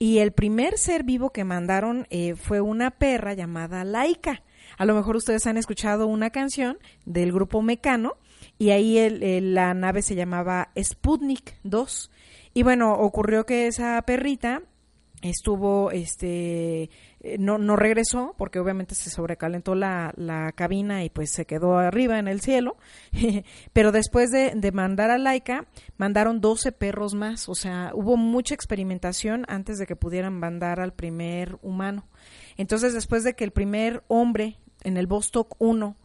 Y el primer ser vivo que mandaron eh, fue una perra llamada Laika. A lo mejor ustedes han escuchado una canción del grupo Mecano y ahí la nave se llamaba Sputnik 2. Y bueno, ocurrió que esa perrita estuvo este eh, no, no regresó porque obviamente se sobrecalentó la, la cabina y pues se quedó arriba en el cielo. *laughs* Pero después de, de, mandar a Laika, mandaron 12 perros más. O sea, hubo mucha experimentación antes de que pudieran mandar al primer humano. Entonces, después de que el primer hombre en el Vostok 1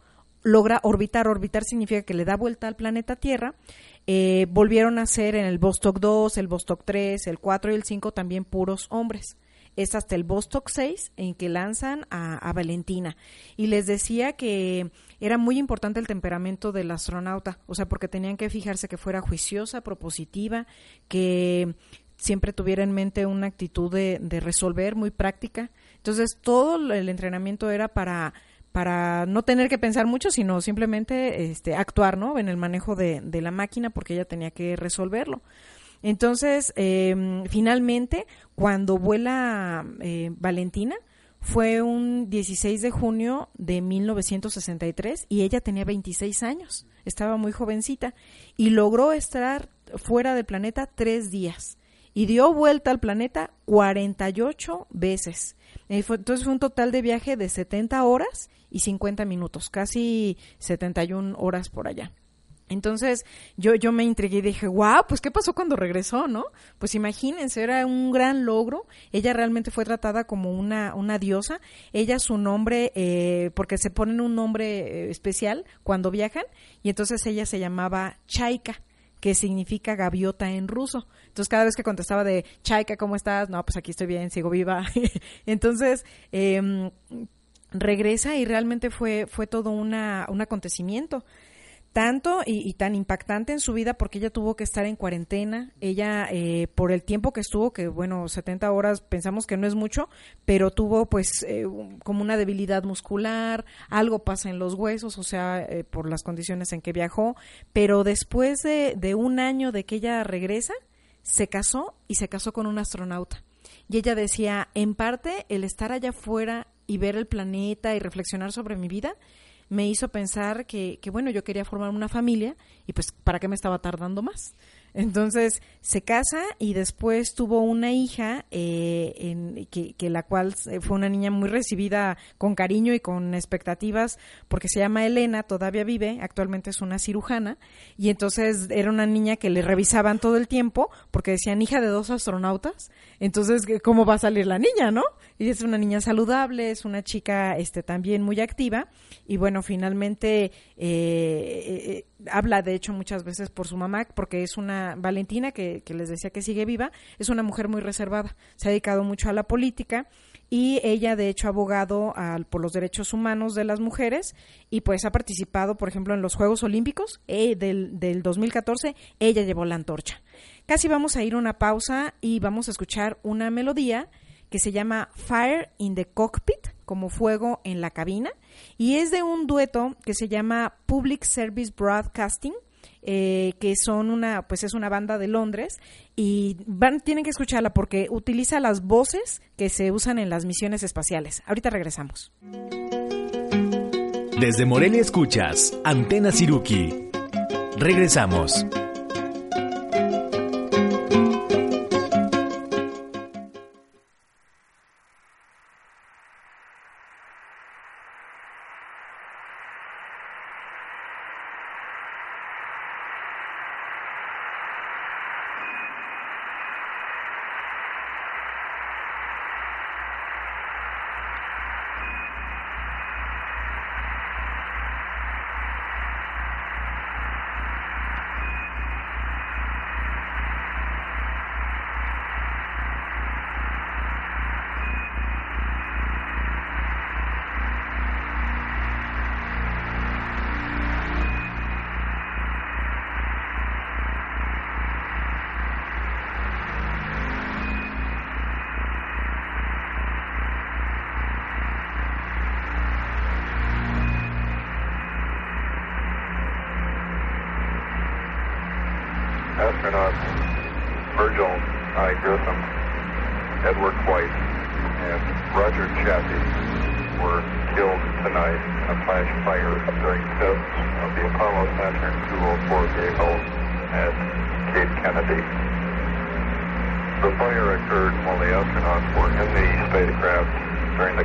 logra orbitar, orbitar significa que le da vuelta al planeta Tierra, eh, volvieron a ser en el Vostok 2, el Vostok 3, el 4 y el 5 también puros hombres es hasta el Vostok 6 en que lanzan a, Valentina. Y les decía que era muy importante el temperamento del astronauta, o sea, porque tenían que fijarse que fuera juiciosa, propositiva, que siempre tuviera en mente una actitud de, resolver muy práctica. Entonces, todo el entrenamiento era para para no tener que pensar mucho, sino simplemente este, actuar, ¿no? En el manejo de, la máquina, porque ella tenía que resolverlo. Entonces, eh, finalmente, cuando vuela eh, Valentina, fue un 16 de junio de 1963 y ella tenía 26 años, estaba muy jovencita y logró estar fuera del planeta tres días y dio vuelta al planeta 48 veces. Eh, entonces fue un total de viaje de 70 horas y 50 minutos, casi 71 horas por allá. Entonces yo, yo me intrigué y dije, guau, pues ¿qué pasó cuando regresó, no? Pues imagínense, era un gran logro. Ella realmente fue tratada como una, una diosa. Ella su nombre, eh, porque se ponen un nombre eh, especial cuando viajan, y entonces ella se llamaba Chaika que significa gaviota en ruso. Entonces, cada vez que contestaba de Chaika, ¿cómo estás? No, pues aquí estoy bien, sigo viva. *laughs* Entonces, eh, regresa y realmente fue, fue todo una, un acontecimiento tanto y, tan impactante en su vida porque ella tuvo que estar en cuarentena. Ella, eh, por el tiempo que estuvo, que bueno, 70 horas pensamos que no es mucho, pero tuvo pues eh, como una debilidad muscular, algo pasa en los huesos, o sea, eh, por las condiciones en que viajó. Pero después de, de un año de que ella regresa, se casó y se casó con un astronauta. Y ella decía, en parte, el estar allá afuera y ver el planeta y reflexionar sobre mi vida me hizo pensar que, que, bueno, yo quería formar una familia y pues, ¿para qué me estaba tardando más? Entonces se casa y después tuvo una hija eh, en, que, que, la cual fue una niña muy recibida con cariño y con expectativas porque se llama Elena, todavía vive, actualmente es una cirujana y entonces era una niña que le revisaban todo el tiempo porque decían hija de dos astronautas, entonces ¿cómo va a salir la niña, no? Y es una niña saludable, es una chica este también muy activa. Y bueno, finalmente eh, eh, habla de hecho muchas veces por su mamá porque es una Valentina, que, les decía que sigue viva, es una mujer muy reservada, se ha dedicado mucho a la política. Y ella de hecho ha abogado por los derechos humanos de las mujeres. Y pues ha participado, por ejemplo, en los Juegos Olímpicos eh, del, del 2014, ella llevó la antorcha. Casi vamos a ir a una pausa y vamos a escuchar una melodía que se llama Fire in the Cockpit, como fuego en la cabina, y es de un dueto que se llama Public Service Broadcasting, eh, que son una, pues es una banda de Londres y van, tienen que escucharla porque utiliza las voces que se usan en las misiones espaciales. Ahorita regresamos. Desde Morelia escuchas Antena Siruki. Regresamos.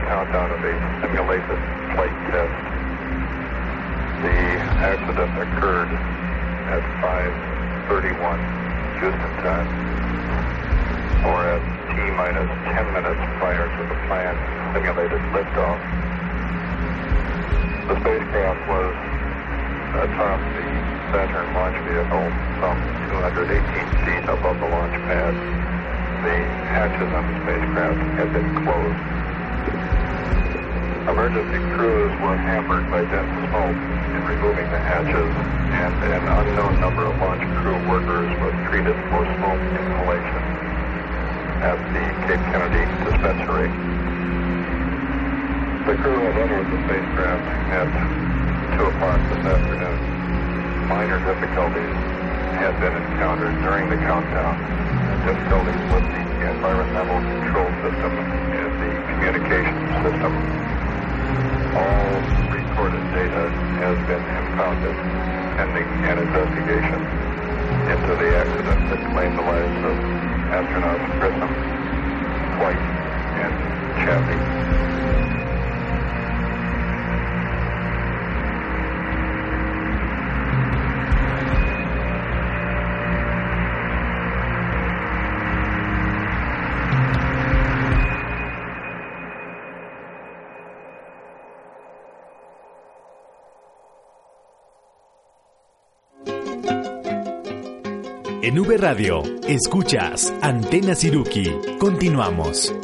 Countdown of a simulated flight test. The accident occurred at 5.31 Houston time, or at T minus 10 minutes prior to the planned simulated liftoff. The spacecraft was atop the Saturn launch vehicle some 218 feet above the launch pad. The hatches on the spacecraft had been closed. Emergency crews were hampered by dense smoke in removing the hatches, and an unknown number of launch crew workers was treated for smoke inhalation at the Cape Kennedy dispensary. The crew had entered the spacecraft at 2 o'clock this afternoon. Minor difficulties had been encountered during the countdown. Difficulties with the environmental control system and the communication system. All recorded data has been impounded pending an investigation into the accident that claimed the lives of astronauts Grissom, White, and Chaffee. En V Radio, escuchas Antena Siruki. Continuamos.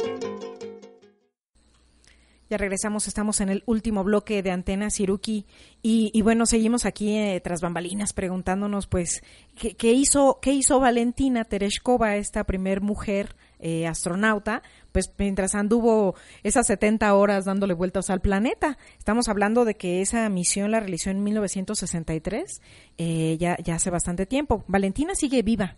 Ya regresamos, estamos en el último bloque de Antena Siruki y, bueno, seguimos aquí eh, tras bambalinas preguntándonos pues ¿qué, qué, hizo, qué hizo Valentina Tereshkova, esta primer mujer eh, astronauta, pues mientras anduvo esas 70 horas dándole vueltas al planeta. Estamos hablando de que esa misión la realizó en 1963, eh, ya, ya hace bastante tiempo. Valentina sigue viva.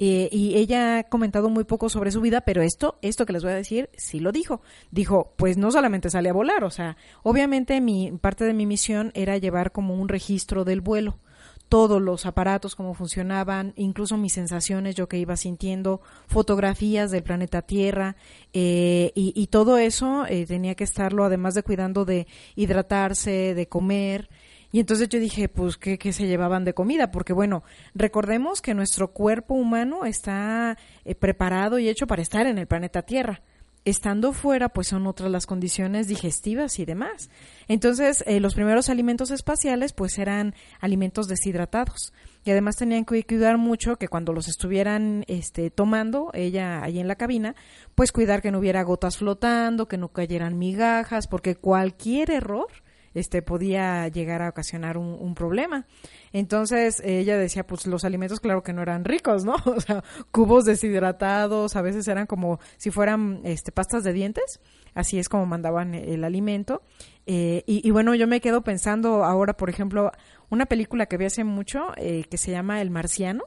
Eh, y ella ha comentado muy poco sobre su vida, pero esto, esto que les voy a decir, sí lo dijo. Dijo, pues no solamente sale a volar, o sea, obviamente mi parte de mi misión era llevar como un registro del vuelo todos los aparatos, cómo funcionaban, incluso mis sensaciones, yo que iba sintiendo, fotografías del planeta Tierra, eh, y, y, todo eso eh, tenía que estarlo, además de cuidando de hidratarse, de comer. Y entonces yo dije, pues, ¿qué, ¿qué, se llevaban de comida? Porque, bueno, recordemos que nuestro cuerpo humano está eh, preparado y hecho para estar en el planeta Tierra estando fuera, pues son otras las condiciones digestivas y demás. Entonces, eh, los primeros alimentos espaciales, pues eran alimentos deshidratados. Y además tenían que cuidar mucho que cuando los estuvieran este, tomando, ella ahí en la cabina, pues cuidar que no hubiera gotas flotando, que no cayeran migajas, porque cualquier error este podía llegar a ocasionar un, problema. Entonces ella decía, pues los alimentos claro que no eran ricos, ¿no? *laughs* O sea, cubos deshidratados, a veces eran como si fueran este, pastas de dientes, así es como mandaban el alimento. Eh, y, y, bueno, yo me quedo pensando ahora, por ejemplo, una película que vi hace mucho eh, que se llama El Marciano.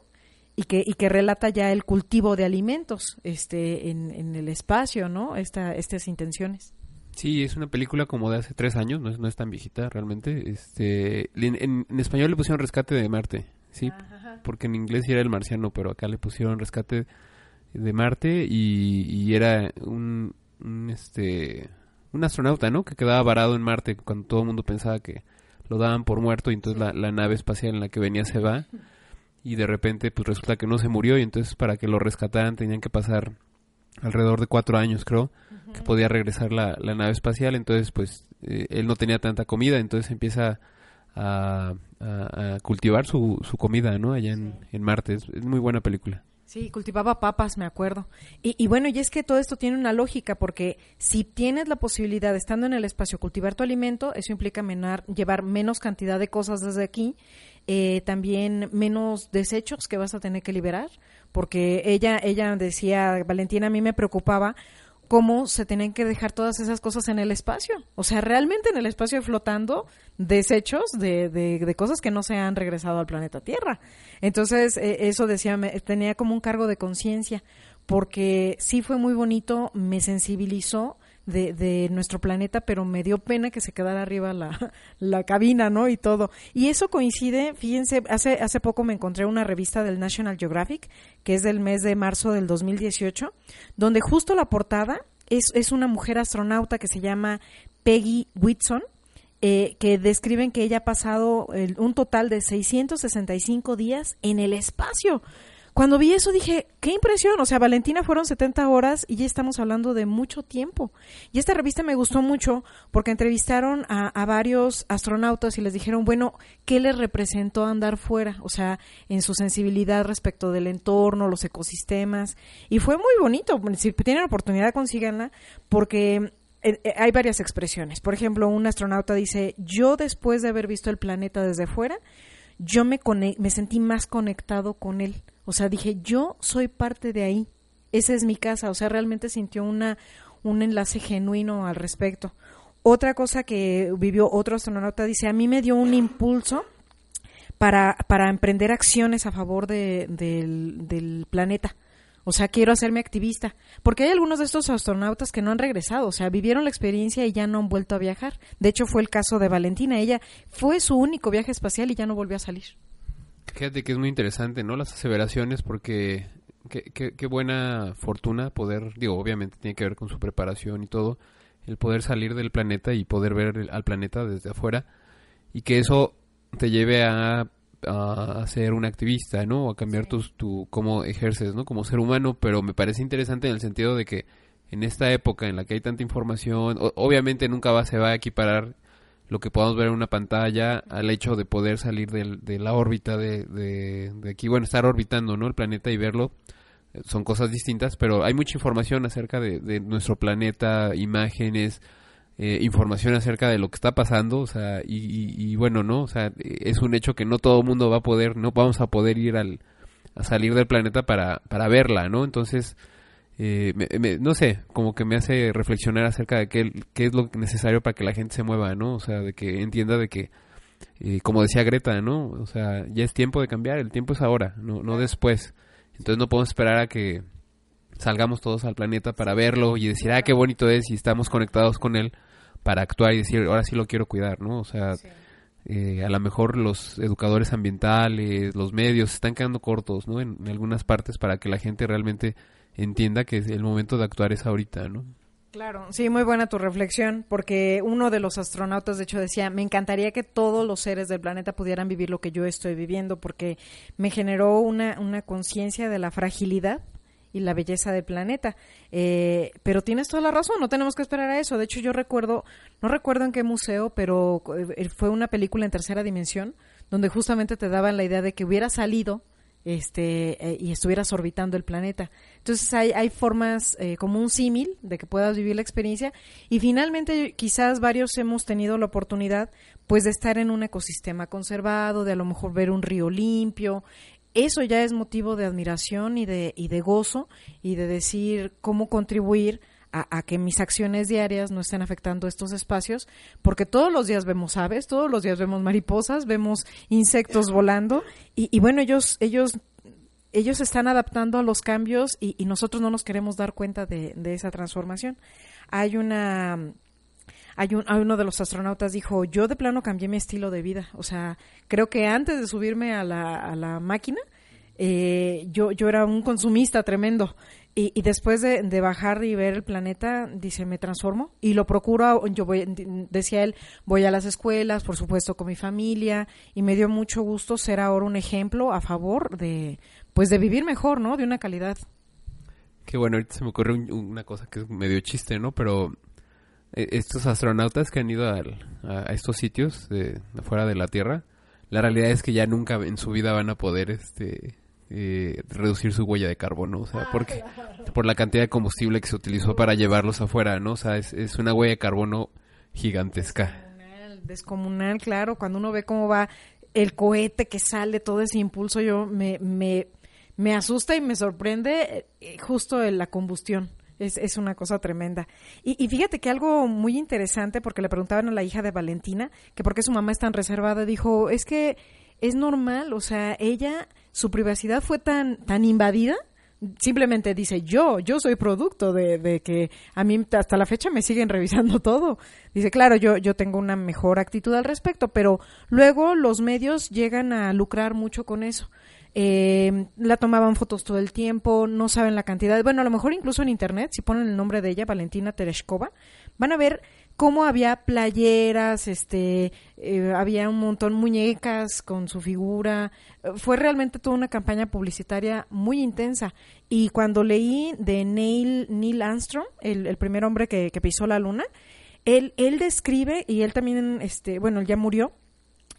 Y que, y que relata ya el cultivo de alimentos este, en, en el espacio, ¿no? Esta, estas intenciones. Sí, es una película como de hace tres años, no es, no es tan viejita realmente. Este, en, en, en, español le pusieron Rescate de Marte, sí, Ajá. porque en inglés era El Marciano, pero acá le pusieron Rescate de Marte y, y era un, un, este, un astronauta, ¿no? Que quedaba varado en Marte cuando todo el mundo pensaba que lo daban por muerto y entonces la, la nave espacial en la que venía se va *laughs* y de repente pues resulta que no se murió y entonces para que lo rescataran tenían que pasar alrededor de cuatro años creo -huh. que podía regresar la, la, nave espacial entonces pues eh, él no tenía tanta comida entonces empieza a, a, a cultivar su, su, comida no allá en, en Marte es, es, muy buena película Sí, cultivaba papas, me acuerdo. Y, y, bueno, y es que todo esto tiene una lógica, porque si tienes la posibilidad, estando en el espacio, cultivar tu alimento, eso implica menar, llevar menos cantidad de cosas desde aquí, eh, también menos desechos que vas a tener que liberar, porque ella, ella decía, Valentina, a mí me preocupaba cómo se tenían que dejar todas esas cosas en el espacio. O sea, realmente en el espacio flotando desechos de, de, de cosas que no se han regresado al planeta Tierra. Entonces, eh, eso decía, me, tenía como un cargo de conciencia, porque sí fue muy bonito, me sensibilizó de, de, nuestro planeta, pero me dio pena que se quedara arriba la, *laughs* la, cabina, ¿no? Y todo. Y eso coincide, fíjense, hace, hace poco me encontré una revista del National Geographic, que es del mes de marzo del 2018, donde justo la portada es, es una mujer astronauta que se llama Peggy Whitson, eh, que describen que ella ha pasado el, un total de 665 días en el espacio. Cuando vi eso dije, qué impresión, o sea, Valentina fueron 70 horas y ya estamos hablando de mucho tiempo. Y esta revista me gustó mucho porque entrevistaron a, varios astronautas y les dijeron, bueno, ¿qué les representó andar fuera? O sea, en su sensibilidad respecto del entorno, los ecosistemas. Y fue muy bonito, si tienen oportunidad consíganla, porque hay varias expresiones. Por ejemplo, un astronauta dice, yo después de haber visto el planeta desde fuera, yo me, me sentí más conectado con él. O sea, dije, yo soy parte de ahí. Esa es mi casa. O sea, realmente sintió una, un enlace genuino al respecto. Otra cosa que vivió otro astronauta dice, a mí me dio un impulso para, para emprender acciones a favor de, del, del planeta. O sea, quiero hacerme activista. Porque hay algunos de estos astronautas que no han regresado. O sea, vivieron la experiencia y ya no han vuelto a viajar. De hecho, fue el caso de Valentina. Ella fue su único viaje espacial y ya no volvió a salir. Fíjate que es muy interesante, ¿no? Las aseveraciones, porque qué, qué, qué, buena fortuna poder, digo, obviamente tiene que ver con su preparación y todo, el poder salir del planeta y poder ver el, al planeta desde afuera y que eso te lleve a, a ser un activista, ¿no? O a cambiar sí. tu, tu, cómo ejerces, ¿no? Como ser humano, pero me parece interesante en el sentido de que en esta época en la que hay tanta información, obviamente nunca va, se va a equiparar lo que podamos ver en una pantalla al hecho de poder salir de, de la órbita de, de, aquí, bueno, estar orbitando, ¿no? El planeta y verlo, son cosas distintas, pero hay mucha información acerca de, nuestro planeta, imágenes, eh, información acerca de lo que está pasando, o sea, y, y, bueno, ¿no? O sea, es un hecho que no todo mundo va a poder, no vamos a poder ir al, a salir del planeta para, para verla, ¿no? Entonces, eh, me, me, no sé, como que me hace reflexionar acerca de qué, qué, es lo necesario para que la gente se mueva, ¿no? O sea, de que entienda de que, eh, como decía Greta, ¿no? O sea, ya es tiempo de cambiar, el tiempo es ahora, no, no después. Entonces no podemos esperar a que salgamos todos al planeta para verlo y decir, ah, qué bonito es y estamos conectados con él para actuar y decir, ahora sí lo quiero cuidar, ¿no? O sea, sí. eh, a lo mejor los educadores ambientales, los medios, están quedando cortos, ¿no? En, en algunas partes para que la gente realmente entienda que el momento de actuar es ahorita, ¿no? Claro, sí, muy buena tu reflexión, porque uno de los astronautas, de hecho, decía, me encantaría que todos los seres del planeta pudieran vivir lo que yo estoy viviendo, porque me generó una, una conciencia de la fragilidad y la belleza del planeta. Eh, pero tienes toda la razón, no tenemos que esperar a eso. De hecho, yo recuerdo, no recuerdo en qué museo, pero eh, fue una película en tercera dimensión, donde justamente te daban la idea de que hubiera salido este eh, y estuvieras orbitando el planeta. Entonces hay, hay formas eh, como un símil de que puedas vivir la experiencia y finalmente quizás varios hemos tenido la oportunidad pues de estar en un ecosistema conservado, de a lo mejor ver un río limpio. Eso ya es motivo de admiración y de, y de gozo y de decir cómo contribuir a, que mis acciones diarias no estén afectando estos espacios, porque todos los días vemos aves, todos los días vemos mariposas, vemos insectos volando, y, y bueno, ellos, ellos, ellos están adaptando a los cambios y, y nosotros no nos queremos dar cuenta de, de esa transformación. Hay una hay, un, uno de los astronautas dijo, yo de plano cambié mi estilo de vida. O sea, creo que antes de subirme a la, a la máquina, eh, yo, yo era un consumista tremendo. Y, y después de, bajar y ver el planeta, dice, me transformo y lo procuro. Yo voy, decía él, voy a las escuelas, por supuesto, con mi familia y me dio mucho gusto ser ahora un ejemplo a favor de, pues, de vivir mejor, ¿no? De una calidad. Qué bueno, ahorita se me ocurre un, una cosa que es medio chiste, ¿no? Pero eh, estos astronautas que han ido a, estos sitios de, de fuera de la Tierra, la realidad es que ya nunca en su vida van a poder, este, eh, reducir su huella de carbono, o sea, porque por la cantidad de combustible que se utilizó para llevarlos afuera, ¿no? O sea, es, es una huella de carbono gigantesca. Descomunal, descomunal, claro, cuando uno ve cómo va el cohete que sale, todo ese impulso, yo me, me, me asusta y me sorprende eh, justo la combustión. Es, es una cosa tremenda. Y, y fíjate que algo muy interesante, porque le preguntaban a la hija de Valentina que por qué su mamá es tan reservada, dijo, es que es normal, o sea, ella, su privacidad fue tan, tan invadida simplemente dice yo, yo soy producto de, de, que a mí hasta la fecha me siguen *laughs* revisando todo. Dice, claro, yo, yo tengo una mejor actitud al respecto, pero luego los medios llegan a lucrar mucho con eso. Eh, la tomaban fotos todo el tiempo, no saben la cantidad. Bueno, a lo mejor incluso en internet, si ponen el nombre de ella, Valentina Tereshkova, van a ver cómo había playeras, este, eh, había un montón muñecas con su figura. Fue realmente toda una campaña publicitaria muy intensa. Y cuando leí de Neil, Neil Armstrong, el, el primer hombre que, que, pisó la luna, él, él describe, y él también, este, bueno, él ya murió,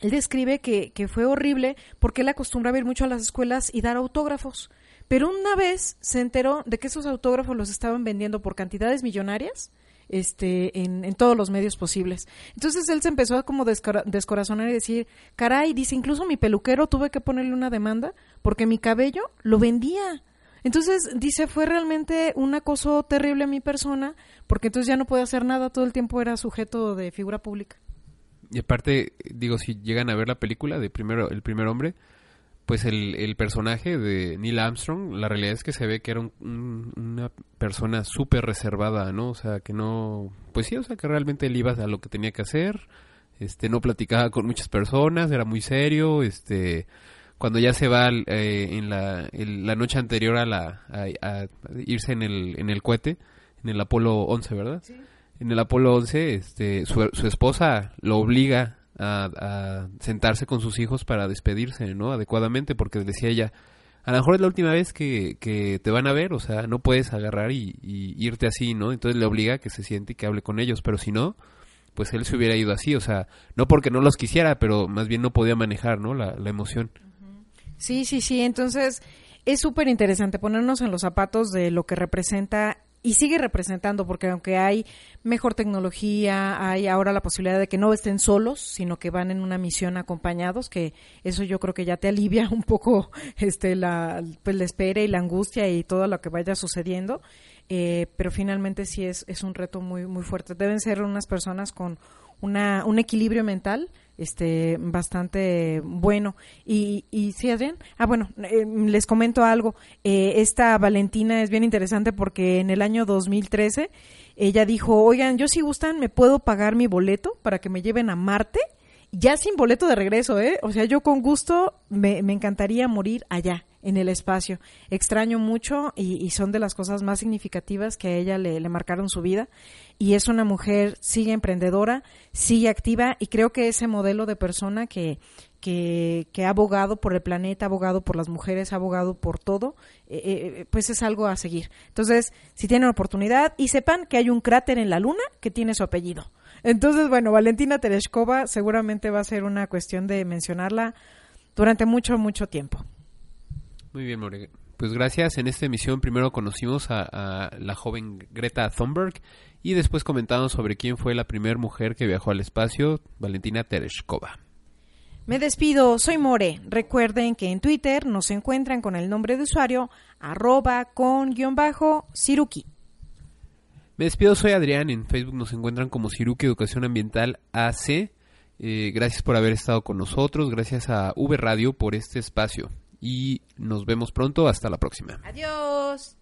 él describe que, que fue horrible porque él acostumbraba ir mucho a las escuelas y dar autógrafos. Pero una vez se enteró de que esos autógrafos los estaban vendiendo por cantidades millonarias este, en, en, todos los medios posibles. Entonces él se empezó a como descora descorazonar y decir, caray, dice, incluso mi peluquero tuve que ponerle una demanda porque mi cabello lo vendía. Entonces, dice, fue realmente un acoso terrible a mi persona, porque entonces ya no puede hacer nada, todo el tiempo era sujeto de figura pública. Y aparte, digo, si llegan a ver la película de primero, El primer hombre, pues el, el personaje de Neil Armstrong, la realidad es que se ve que era un, un, una persona súper reservada, ¿no? O sea, que no, pues sí, o sea, que realmente él iba a lo que tenía que hacer, este, no platicaba con muchas personas, era muy serio, este, cuando ya se va eh, en la, la noche anterior a, la, a, a, irse en el, en el cohete, en el Apolo 11, ¿verdad? Sí. En el Apolo 11, este, su, su esposa lo obliga a, a, sentarse con sus hijos para despedirse, ¿no? Adecuadamente, porque decía ella, a lo mejor es la última vez que, que te van a ver, o sea, no puedes agarrar y, irte así, ¿no? Entonces le obliga a que se siente y que hable con ellos, pero si no, pues él se hubiera ido así, o sea, no porque no los quisiera, pero más bien no podía manejar, ¿no? La, la emoción. Sí, sí, sí, entonces es súper interesante ponernos en los zapatos de lo que representa y sigue representando porque aunque hay mejor tecnología, hay ahora la posibilidad de que no estén solos, sino que van en una misión acompañados, que eso yo creo que ya te alivia *laughs* un poco este la pues la espera y la angustia y todo lo que vaya sucediendo, eh, pero finalmente sí es es un reto muy muy fuerte. Deben ser unas personas con una un equilibrio mental este bastante bueno. Y, y sí Adrián. Ah bueno eh, les comento algo. Eh, esta Valentina es bien interesante porque en el año 2013 ella dijo oigan yo si gustan me puedo pagar mi boleto para que me lleven a Marte ya sin boleto de regreso eh o sea yo con gusto me, me encantaría morir allá en el espacio. Extraño mucho y, son de las cosas más significativas que a ella le, marcaron su vida. Y es una mujer, sigue emprendedora, sigue activa y creo que ese modelo de persona que, que, que ha abogado por el planeta, abogado por las mujeres, ha abogado por todo, eh, eh, pues es algo a seguir. Entonces, si tienen oportunidad y sepan que hay un cráter en la luna que tiene su apellido. Entonces, bueno, Valentina Tereshkova seguramente va a ser una cuestión de mencionarla durante mucho, mucho tiempo. Muy bien, More. Pues gracias. En esta emisión primero conocimos a, a, la joven Greta Thunberg y después comentamos sobre quién fue la primera mujer que viajó al espacio, Valentina Tereshkova. Me despido, soy More. Recuerden que en Twitter nos encuentran con el nombre de usuario arroba con guion bajo Siruki. Me despido, soy Adrián. En Facebook nos encuentran como Siruki Educación Ambiental AC. Eh, gracias por haber estado con nosotros. Gracias a V Radio por este espacio y nos vemos pronto. Hasta la próxima. Adiós.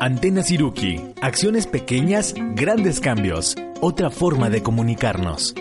Antena Siruki. Acciones pequeñas, grandes cambios. Otra forma de comunicarnos.